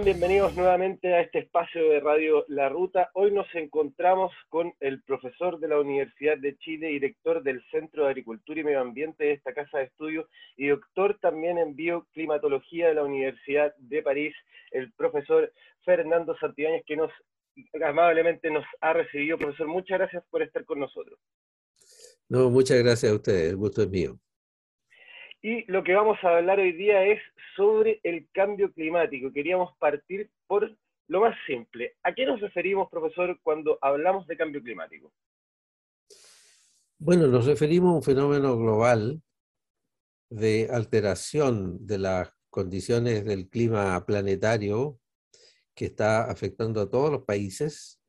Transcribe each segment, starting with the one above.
Bienvenidos nuevamente a este espacio de Radio La Ruta. Hoy nos encontramos con el profesor de la Universidad de Chile, director del Centro de Agricultura y Medio Ambiente de esta casa de estudio y doctor también en bioclimatología de la Universidad de París, el profesor Fernando Santibáñez, que nos amablemente nos ha recibido. Profesor, muchas gracias por estar con nosotros. No, muchas gracias a ustedes, el gusto es mío. Y lo que vamos a hablar hoy día es sobre el cambio climático. Queríamos partir por lo más simple. ¿A qué nos referimos, profesor, cuando hablamos de cambio climático? Bueno, nos referimos a un fenómeno global de alteración de las condiciones del clima planetario que está afectando a todos los países,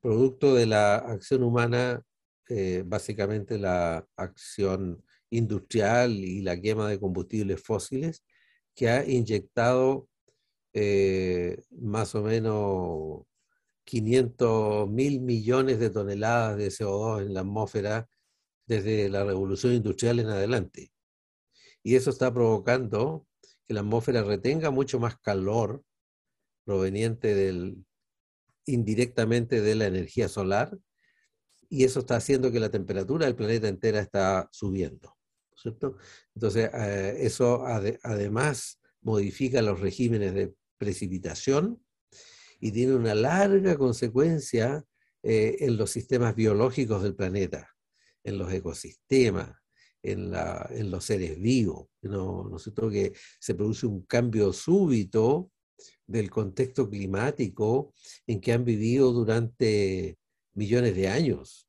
producto de la acción humana, eh, básicamente la acción industrial y la quema de combustibles fósiles que ha inyectado eh, más o menos 500 mil millones de toneladas de CO2 en la atmósfera desde la revolución industrial en adelante. Y eso está provocando que la atmósfera retenga mucho más calor proveniente del, indirectamente de la energía solar, y eso está haciendo que la temperatura del planeta entera está subiendo. Entonces, eh, eso además modifica los regímenes de precipitación y tiene una larga consecuencia eh, en los sistemas biológicos del planeta, en los ecosistemas, en, los seres vivos. ¿no? ¿no Que se produce un cambio súbito del contexto climático en que han vivido durante millones de años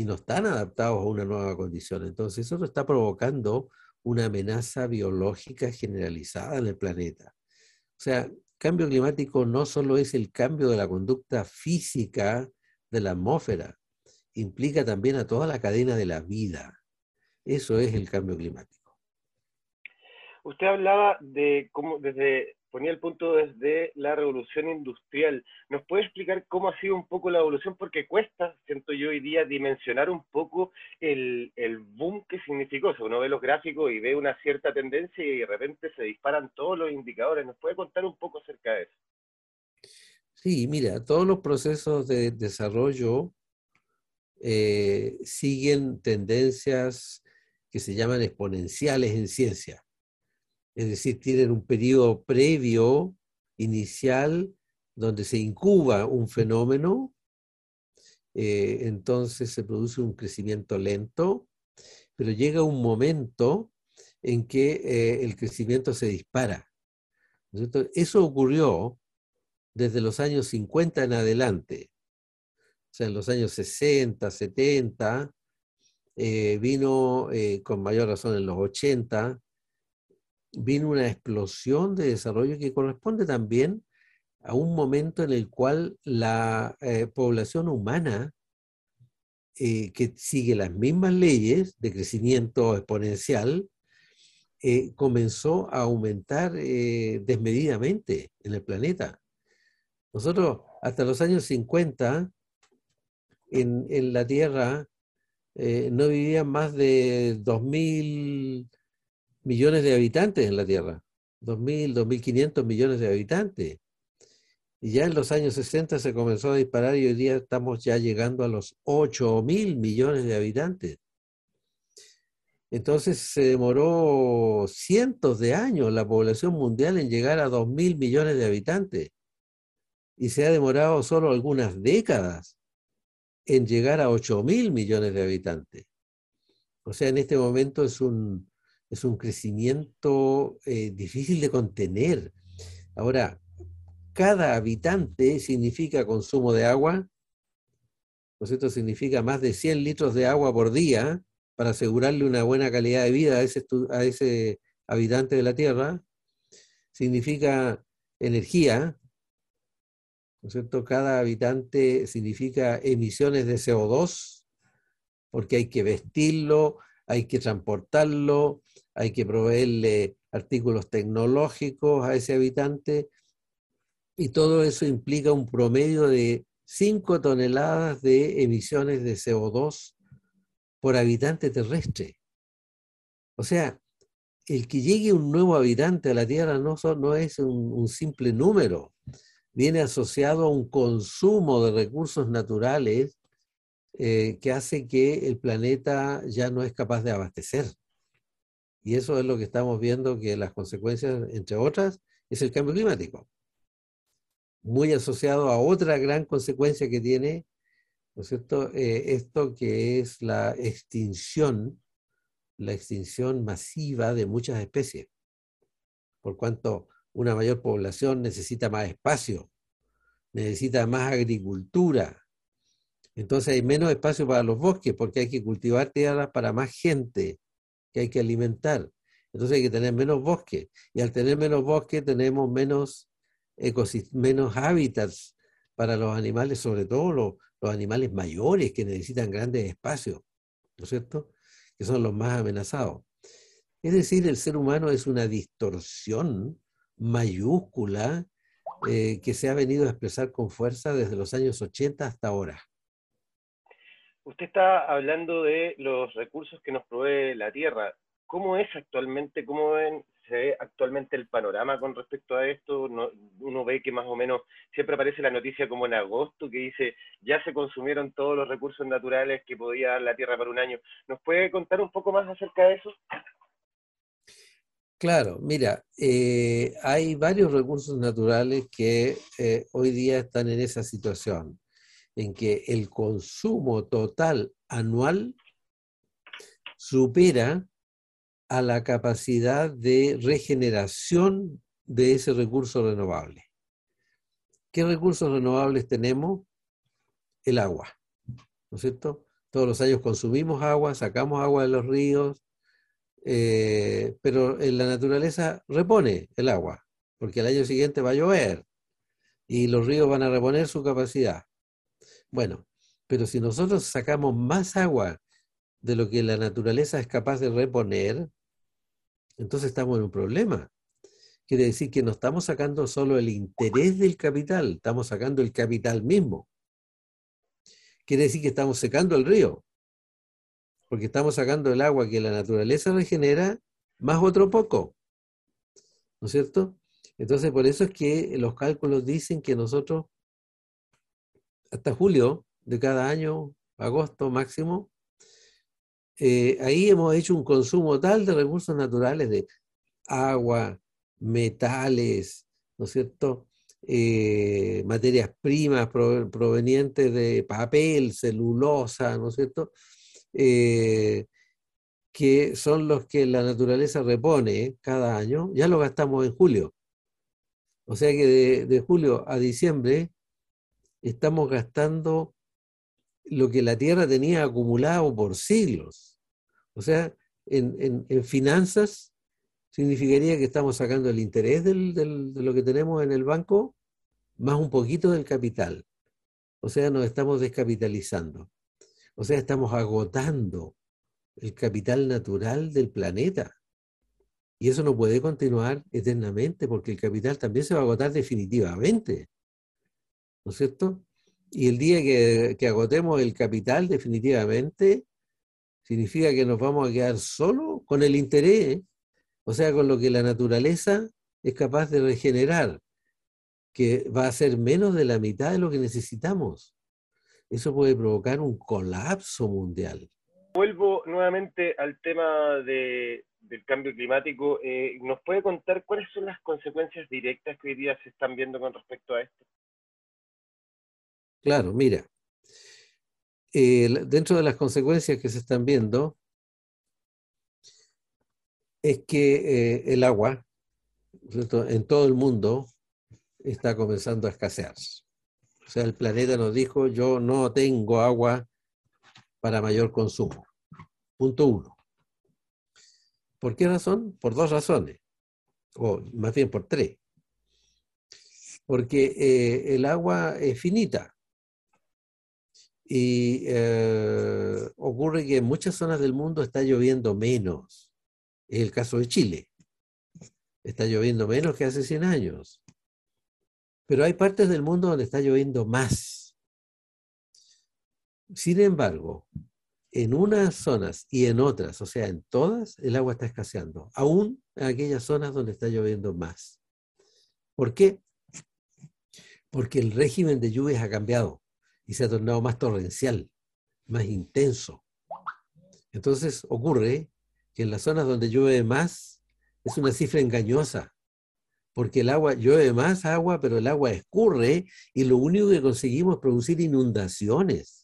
y no están adaptados a una nueva condición. Entonces eso está provocando una amenaza biológica generalizada en el planeta. O sea, cambio climático no solo es el cambio de la conducta física de la atmósfera, implica también a toda la cadena de la vida. Eso es el cambio climático. Usted hablaba de cómo desde ponía el punto desde la revolución industrial. ¿Nos puede explicar cómo ha sido un poco la evolución? Porque cuesta, siento yo hoy día, dimensionar un poco el, boom que significó. O uno ve los gráficos y ve una cierta tendencia y de repente se disparan todos los indicadores. ¿Nos puede contar un poco acerca de eso? Sí, mira, todos los procesos de desarrollo eh, siguen tendencias que se llaman exponenciales en ciencia es decir, tienen un periodo previo, inicial, donde se incuba un fenómeno, eh, entonces se produce un crecimiento lento, pero llega un momento en que eh, el crecimiento se dispara. Eso ocurrió desde los años 50 en adelante. O sea, en los años 60, 70, eh, vino con mayor razón en los 80, vino una explosión de desarrollo que corresponde también a un momento en el cual la eh, población humana, eh, que sigue las mismas leyes de crecimiento exponencial, eh, comenzó a aumentar desmedidamente en el planeta. Nosotros, hasta los años 50, en, en la Tierra, no vivían más de 2.000 millones de habitantes en la Tierra, 2.000, 2.500 millones de habitantes. Y ya en los años 60 se comenzó a disparar y hoy día estamos ya llegando a los 8.000 millones de habitantes. Entonces se demoró cientos de años la población mundial en llegar a 2.000 millones de habitantes. Y se ha demorado solo algunas décadas en llegar a 8.000 millones de habitantes. O sea, en este momento es un, es un crecimiento eh, difícil de contener. Ahora, cada habitante significa consumo de agua, ¿no es Significa más de 100 litros de agua por día para asegurarle una buena calidad de vida a ese, a ese habitante de la Tierra. Significa energía, ¿no es cierto? Cada habitante significa emisiones de CO2, porque hay que vestirlo, hay que transportarlo, hay que proveerle artículos tecnológicos a ese habitante y todo eso implica un promedio de 5 toneladas de emisiones de CO2 por habitante terrestre. O sea, el que llegue un nuevo habitante a la Tierra no, no es un, simple número, viene asociado a un consumo de recursos naturales eh, que hace que el planeta ya no es capaz de abastecer. Y eso es lo que estamos viendo que las consecuencias, entre otras, es el cambio climático. Muy asociado a otra gran consecuencia que tiene, ¿no es cierto?, eh, esto que es la extinción la extinción masiva de muchas especies, por cuanto una mayor población necesita más espacio, necesita más agricultura. Entonces hay menos espacio para los bosques porque hay que cultivar tierras para más gente que hay que alimentar. Entonces hay que tener menos bosques. Y al tener menos bosques tenemos menos, menos hábitats para los animales, sobre todo los, animales mayores que necesitan grandes espacios. ¿No es cierto? que son los más amenazados. Es decir, el ser humano es una distorsión mayúscula eh, que se ha venido a expresar con fuerza desde los años 80 hasta ahora. Usted está hablando de los recursos que nos provee la Tierra. ¿Cómo es actualmente, cómo ven, se ve actualmente el panorama con respecto a esto? uno ve que más o menos siempre aparece la noticia como en agosto que dice ya se consumieron todos los recursos naturales que podía dar la Tierra para un año. ¿Nos puede contar un poco más acerca de eso? Claro, mira, eh, hay varios recursos naturales que eh, hoy día están en esa situación, en que el consumo total anual supera a la capacidad de regeneración de ese recurso renovable. ¿Qué recursos renovables tenemos? El agua, ¿no es cierto? Todos los años consumimos agua, sacamos agua de los ríos, eh, pero en la naturaleza repone el agua, porque el año siguiente va a llover y los ríos van a reponer su capacidad. Bueno, pero si nosotros sacamos más agua de lo que la naturaleza es capaz de reponer, entonces estamos en un problema. Quiere decir que no estamos sacando solo el interés del capital, estamos sacando el capital mismo. Quiere decir que estamos secando el río, porque estamos sacando el agua que la naturaleza regenera más otro poco. ¿No es cierto? Entonces, por eso es que los cálculos dicen que nosotros, hasta julio de cada año, agosto máximo, eh, ahí hemos hecho un consumo tal de recursos naturales de agua, metales, ¿no es cierto? Eh, materias primas provenientes de papel, celulosa, ¿no es cierto? Eh, que son los que la naturaleza repone cada año, ya lo gastamos en julio. O sea que de julio a diciembre estamos gastando lo que la Tierra tenía acumulado por siglos. O sea, en, finanzas significaría que estamos sacando el interés de lo que tenemos en el banco más un poquito del capital. O sea, nos estamos descapitalizando. O sea, estamos agotando el capital natural del planeta. Y eso no puede continuar eternamente porque el capital también se va a agotar definitivamente. ¿No es cierto? Y el día que, agotemos el capital definitivamente, significa que nos vamos a quedar solo con el interés, o sea, con lo que la naturaleza es capaz de regenerar, que va a ser menos de la mitad de lo que necesitamos. Eso puede provocar un colapso mundial. Vuelvo nuevamente al tema del cambio climático. Eh, ¿Nos puede contar cuáles son las consecuencias directas que hoy día se están viendo con respecto a esto? Claro, mira, dentro de las consecuencias que se están viendo es que eh, el agua en todo el mundo está comenzando a escasear. O sea, el planeta nos dijo, yo no tengo agua para mayor consumo. Punto uno. ¿Por qué razón? Por dos razones, o más bien por tres. Porque eh, el agua es finita. Y eh, ocurre que en muchas zonas del mundo está lloviendo menos. Es el caso de Chile. Está lloviendo menos que hace 100 años. Pero hay partes del mundo donde está lloviendo más. Sin embargo, en unas zonas y en otras, o sea, en todas, el agua está escaseando, aún en aquellas zonas donde está lloviendo más. ¿Por qué? Porque el régimen de lluvias ha cambiado y se ha tornado más torrencial, más intenso. Entonces ocurre que en las zonas donde llueve más es una cifra engañosa, porque el agua llueve más agua, pero el agua escurre y lo único que conseguimos es producir inundaciones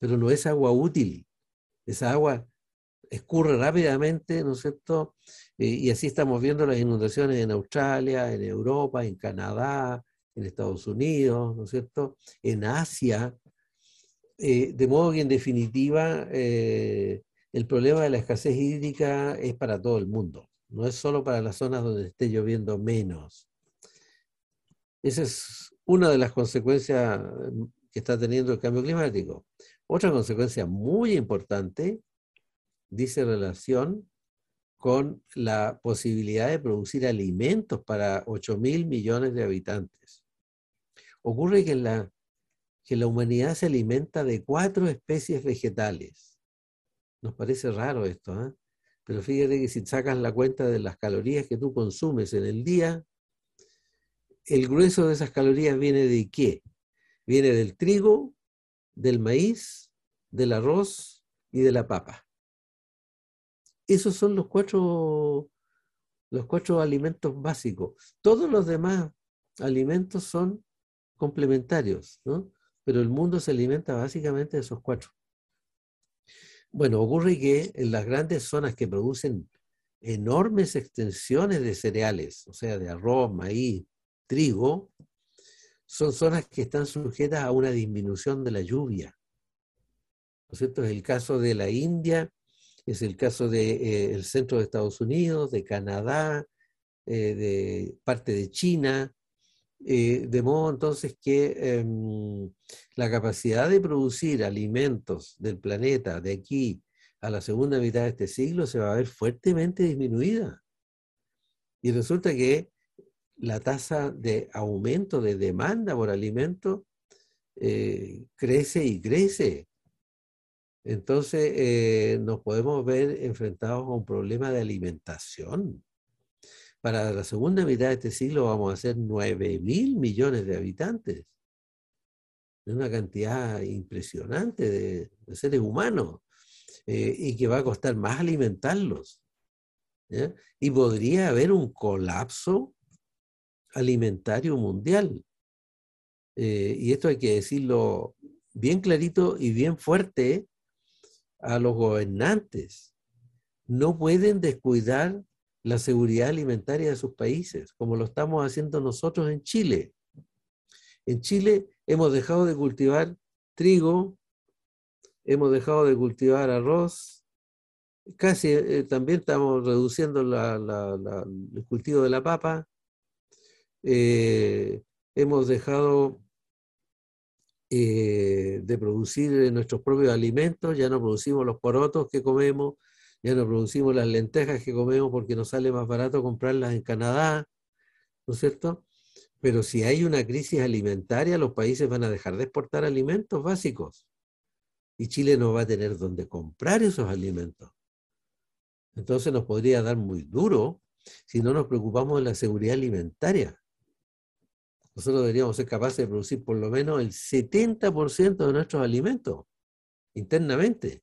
pero no es agua útil. Esa agua escurre rápidamente, ¿no es cierto? Eh, y así estamos viendo las inundaciones en Australia, en Europa, en Canadá, en Estados Unidos, ¿no es cierto? En Asia. Eh, de modo que en definitiva eh, el problema de la escasez hídrica es para todo el mundo, no es solo para las zonas donde esté lloviendo menos. Esa es una de las consecuencias que está teniendo el cambio climático. Otra consecuencia muy importante dice relación con la posibilidad de producir alimentos para 8 mil millones de habitantes. Ocurre que la, que la humanidad se alimenta de cuatro especies vegetales. Nos parece raro esto, ¿eh? pero fíjate que si sacas la cuenta de las calorías que tú consumes en el día, el grueso de esas calorías viene de qué? Viene del trigo, del maíz, del arroz y de la papa. Esos son los cuatro, los cuatro alimentos básicos. Todos los demás alimentos son complementarios, ¿no? Pero el mundo se alimenta básicamente de esos cuatro. Bueno, ocurre que en las grandes zonas que producen enormes extensiones de cereales, o sea, de arroz, maíz, trigo, son zonas que están sujetas a una disminución de la lluvia. ¿No es cierto? Es el caso de la India, es el caso del eh, centro de Estados Unidos, de Canadá, eh, de parte de China, eh, de modo entonces que em, la capacidad de producir alimentos del planeta de aquí a la segunda mitad de este siglo se va a ver fuertemente disminuida. Y resulta que la tasa de aumento de demanda por alimentos eh, crece y crece. Entonces eh, nos podemos ver enfrentados a un problema de alimentación. Para la segunda mitad de este siglo vamos a ser 9 mil millones de habitantes. Es una cantidad impresionante de, seres humanos eh, y que va a costar más alimentarlos. Y podría haber un colapso alimentario mundial. Eh, y esto hay que decirlo bien clarito y bien fuerte a los gobernantes. No pueden descuidar la seguridad alimentaria de sus países, como lo estamos haciendo nosotros en Chile. En Chile hemos dejado de cultivar trigo, hemos dejado de cultivar arroz, casi eh, también estamos reduciendo el cultivo de la papa, eh, hemos dejado eh, de producir nuestros propios alimentos, ya no producimos los porotos que comemos, ya no producimos las lentejas que comemos porque nos sale más barato comprarlas en Canadá, ¿no es cierto? Pero si hay una crisis alimentaria, los países van a dejar de exportar alimentos básicos y Chile no va a tener dónde comprar esos alimentos. Entonces nos podría dar muy duro si no nos preocupamos de la seguridad alimentaria nosotros deberíamos ser capaces de producir por lo menos el 70% de nuestros alimentos internamente.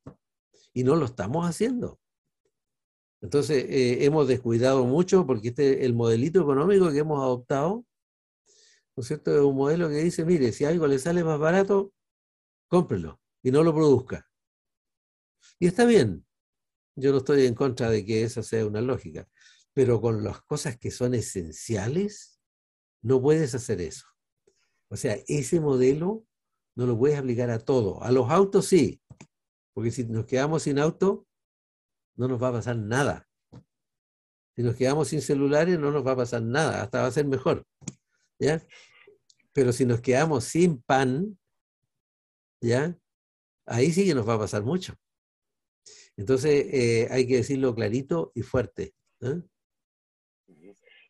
Y no lo estamos haciendo. Entonces, eh, hemos descuidado mucho porque este, el modelito económico que hemos adoptado, ¿no es cierto? Es un modelo que dice, mire, si algo le sale más barato, cómprelo y no lo produzca. Y está bien. Yo no estoy en contra de que esa sea una lógica, pero con las cosas que son esenciales, no puedes hacer eso. O sea, ese modelo no lo puedes aplicar a todo. A los autos sí, porque si nos quedamos sin auto, no nos va a pasar nada. Si nos quedamos sin celulares, no nos va a pasar nada, hasta va a ser mejor. ¿Ya? Pero si nos quedamos sin pan, ¿ya? Ahí sí que nos va a pasar mucho. Entonces, eh, hay que decirlo clarito y fuerte. ¿eh?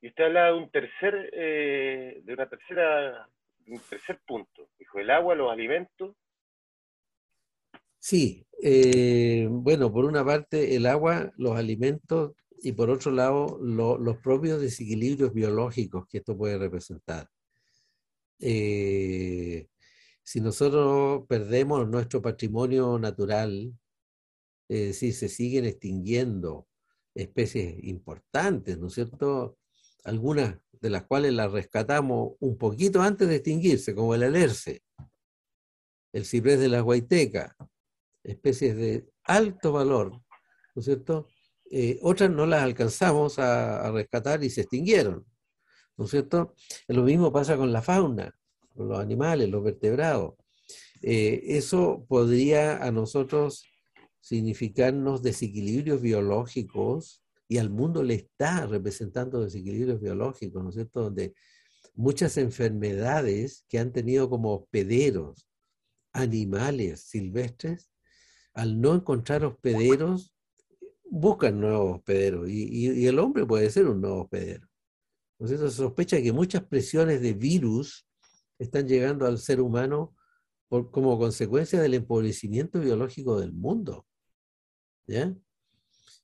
Y usted habla de un tercer, eh, de una tercera, un tercer punto. Dijo, el agua, los alimentos. Sí, eh, bueno, por una parte el agua, los alimentos y por otro lado los propios desequilibrios biológicos que esto puede representar. Eh, si nosotros perdemos nuestro patrimonio natural, es decir, se siguen extinguiendo especies importantes, ¿no es cierto? Algunas de las cuales las rescatamos un poquito antes de extinguirse, como el alerce, el ciprés de la guaiteca, especies de alto valor, ¿no es cierto? Eh, otras no las alcanzamos a, rescatar y se extinguieron, ¿no es cierto? Lo mismo pasa con la fauna, con los animales, los vertebrados. Eh, eso podría a nosotros significarnos desequilibrios biológicos y al mundo le está representando desequilibrios biológicos, ¿no es cierto? Donde muchas enfermedades que han tenido como hospederos animales silvestres, al no encontrar hospederos, buscan nuevos hospederos y, el hombre puede ser un nuevo hospedero. Entonces se sospecha que muchas presiones de virus están llegando al ser humano por, como consecuencia del empobrecimiento biológico del mundo. ¿Ya?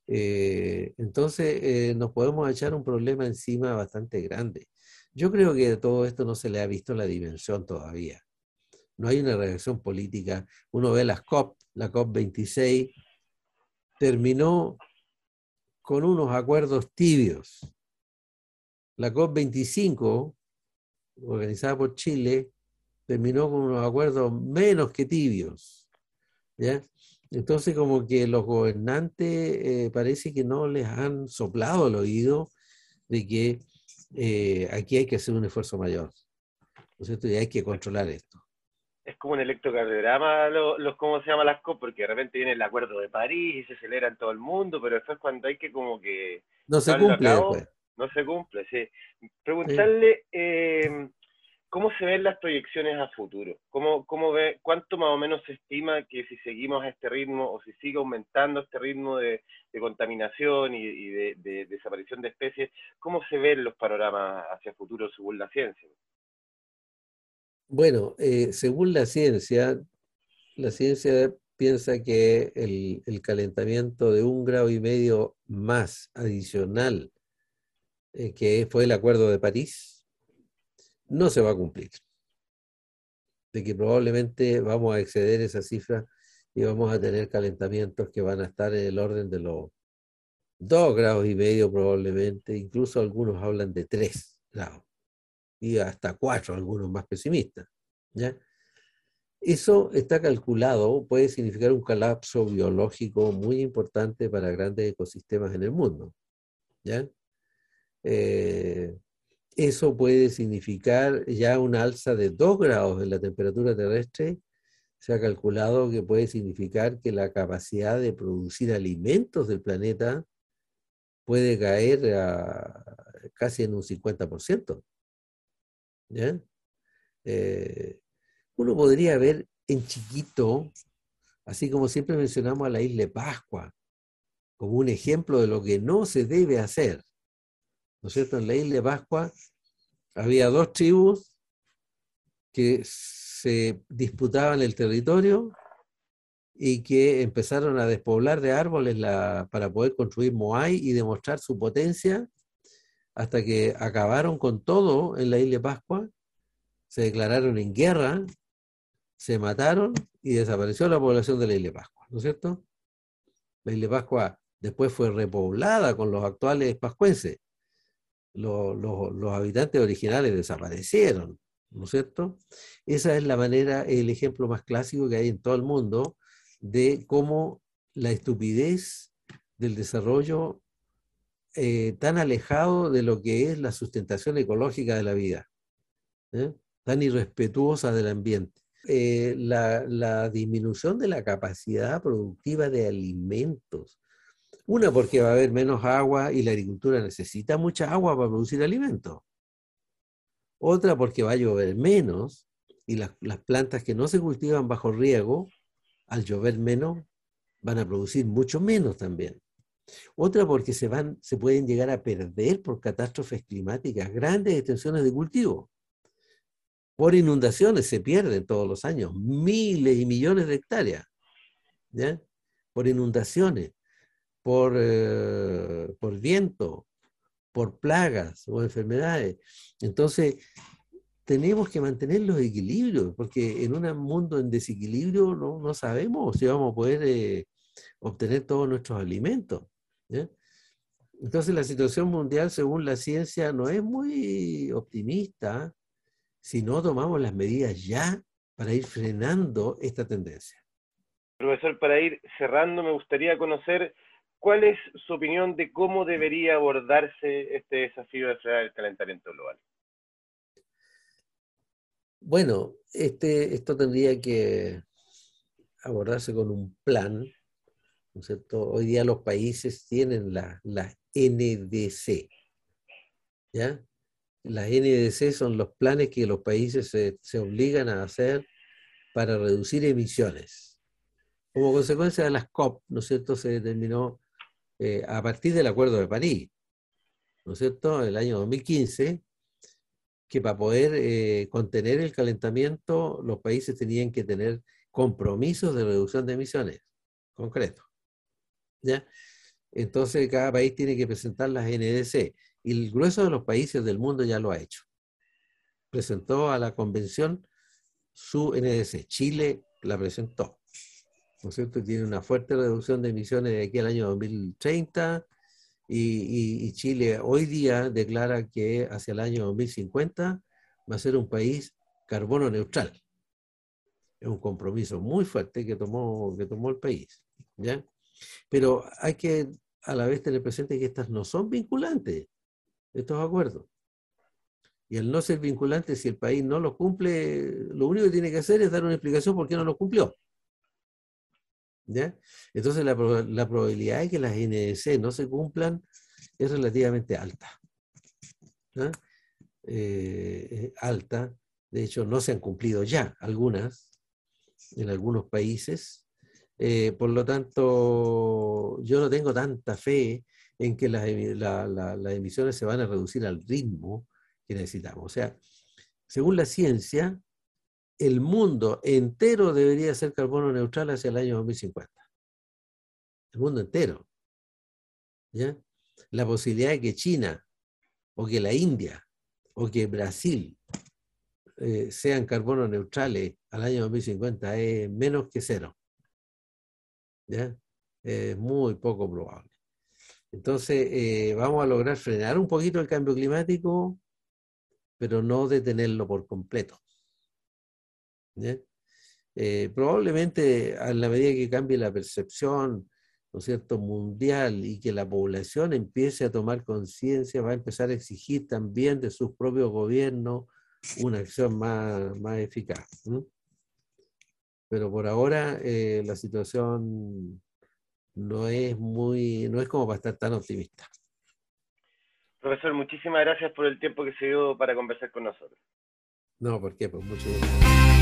Eh, entonces eh, nos podemos echar un problema encima bastante grande. Yo creo que de todo esto no se le ha visto la dimensión todavía. No hay una reacción política. Uno ve las COP, la COP 26 terminó con unos acuerdos tibios. La COP25, organizada por Chile, terminó con unos acuerdos menos que tibios. ¿ya? Entonces, como que los gobernantes eh, parece que no les han soplado el oído de que eh, aquí hay que hacer un esfuerzo mayor. ¿no es cierto? Y hay que controlar esto es como un electrocardiograma, los, cómo se llama las COP, porque de repente viene el acuerdo de París y se celebra en todo el mundo, pero después cuando hay que como que... No se cumple No se cumple, sí. Preguntarle eh, cómo se ven las proyecciones a futuro, ¿Cómo, cómo ve, cuánto más o menos se estima que si seguimos a este ritmo o si sigue aumentando este ritmo de, contaminación y, de, de desaparición de especies, ¿cómo se ven los panoramas hacia futuro según la ciencia? Bueno, eh, según la ciencia, la ciencia piensa que el, calentamiento de un grado y medio más adicional, eh, que fue el Acuerdo de París, no se va a cumplir. De que probablemente vamos a exceder esa cifra y vamos a tener calentamientos que van a estar en el orden de los dos grados y medio probablemente, incluso algunos hablan de tres grados y hasta cuatro, algunos más pesimistas. ¿ya? Eso está calculado, puede significar un colapso biológico muy importante para grandes ecosistemas en el mundo. ¿ya? Eh, eso puede significar ya una alza de 2 grados en la temperatura terrestre. Se ha calculado que puede significar que la capacidad de producir alimentos del planeta puede caer a casi en un 50%. Eh, uno podría ver en chiquito, así como siempre mencionamos a la isla de Pascua, como un ejemplo de lo que no se debe hacer. ¿No es cierto? En la isla de Pascua había dos tribus que se disputaban el territorio y que empezaron a despoblar de árboles para poder construir Moai y demostrar su potencia hasta que acabaron con todo en la isla Pascua, se declararon en guerra, se mataron y desapareció la población de la isla Pascua, ¿no es cierto? La isla Pascua después fue repoblada con los actuales pascuenses. Los, los, habitantes originales desaparecieron, ¿no es cierto? Esa es la manera, el ejemplo más clásico que hay en todo el mundo de cómo la estupidez del desarrollo eh, tan alejado de lo que es la sustentación ecológica de la vida, ¿eh? tan irrespetuosa del ambiente. Eh, la, disminución de la capacidad productiva de alimentos. Una, porque va a haber menos agua y la agricultura necesita mucha agua para producir alimentos. Otra, porque va a llover menos y las, las plantas que no se cultivan bajo riego, al llover menos, van a producir mucho menos también. Otra porque se, van, se pueden llegar a perder por catástrofes climáticas grandes extensiones de cultivo. Por inundaciones se pierden todos los años miles y millones de hectáreas. por inundaciones, por, eh, por viento, por plagas o enfermedades. Entonces, tenemos que mantener los equilibrios, porque en un mundo en desequilibrio no, no sabemos si vamos a poder eh, obtener todos nuestros alimentos. Entonces la situación mundial, según la ciencia, no es muy optimista si no tomamos las medidas ya para ir frenando esta tendencia. Profesor, para ir cerrando, me gustaría conocer cuál es su opinión de cómo debería abordarse este desafío de frenar el calentamiento global. Bueno, este, esto tendría que abordarse con un plan, ¿no es cierto? Hoy día los países tienen la, la NDC, ¿ya? Las NDC son los planes que los países se, se obligan a hacer para reducir emisiones. Como consecuencia de las COP, ¿no es cierto?, se determinó eh, a partir del Acuerdo de París, ¿no es cierto?, el año 2015, que para poder eh, contener el calentamiento, los países tenían que tener compromisos de reducción de emisiones concretos. ¿Ya? Entonces, cada país tiene que presentar las NDC y el grueso de los países del mundo ya lo ha hecho. Presentó a la convención su NDC. Chile la presentó. ¿No es cierto? Tiene una fuerte reducción de emisiones de aquí al año 2030 y, Chile hoy día declara que hacia el año 2050 va a ser un país carbono neutral. Es un compromiso muy fuerte que tomó, que tomó el país. ¿ya? Pero hay que a la vez tener presente que estas no son vinculantes, estos acuerdos. Y al no ser vinculantes, si el país no lo cumple, lo único que tiene que hacer es dar una explicación por qué no lo cumplió. Entonces la, probabilidad de que las NDC no se cumplan es relativamente alta. Eh, alta, de hecho no se han cumplido ya algunas en algunos países. Eh, por lo tanto, yo no tengo tanta fe en que las, emisiones se van a reducir al ritmo que necesitamos. O sea, según la ciencia, el mundo entero debería ser carbono neutral hacia el año 2050. El mundo entero. ¿Ya? La posibilidad de que China o que la India o que Brasil eh, sean carbono neutrales al año 2050 es menos que cero. ¿Ya? Es muy poco probable. Entonces, eh, vamos a lograr frenar un poquito el cambio climático, pero no detenerlo por completo. Eh, probablemente a la medida que cambie la percepción, ¿no cierto?, mundial y que la población empiece a tomar conciencia, va a empezar a exigir también de sus propios gobiernos una acción más, más eficaz. Pero por ahora eh, la situación no es muy, no es como para estar tan optimista. Profesor, muchísimas gracias por el tiempo que se dio para conversar con nosotros. No, ¿por qué? Pues mucho gusto.